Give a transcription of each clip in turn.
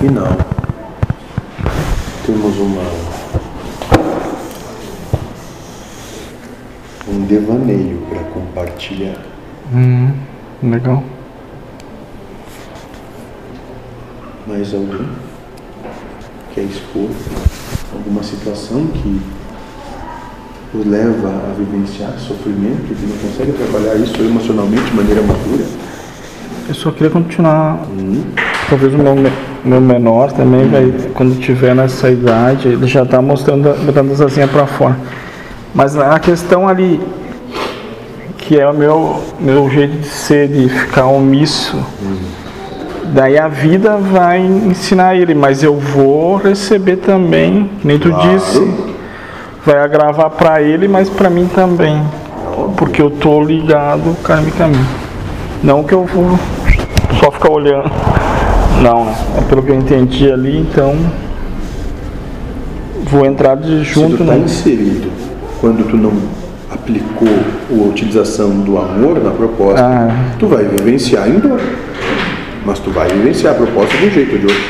final, temos uma um devaneio para compartilhar. Hum, legal. Mais alguém quer expor alguma situação que o leva a vivenciar sofrimento, que não consegue trabalhar isso emocionalmente de maneira madura? Eu só queria continuar. Hum. Talvez o meu, me- meu menor também vai, quando tiver nessa idade, ele já está mostrando, botando as asinhas para fora. Mas a questão ali, que é o meu, meu jeito de ser, de ficar omisso, daí a vida vai ensinar ele, mas eu vou receber também, nem tu Claro. disse, vai agravar para ele, mas para mim também, porque eu tô ligado karmicamente. Não que eu vou só ficar olhando. Não, né? É pelo que eu entendi ali, então vou entrar de Se junto tu está né? inserido quando tu não aplicou a utilização do amor na proposta, Ah. tu vai vivenciar em dor. Mas tu vai vivenciar a proposta de um jeito ou de outro.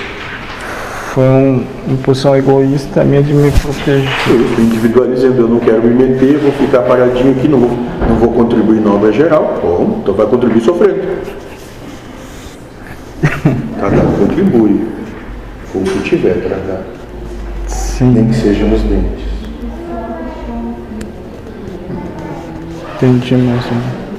Foi um- uma posição egoísta minha de me proteger. Eu estou individualizando, eu não quero me meter, vou ficar paradinho aqui, não vou, não vou contribuir na obra geral. Bom, então vai contribuir sofrendo. Cada um contribui com o que tiver para dar, nem Sim, que sejam os dentes. entendi mesmo.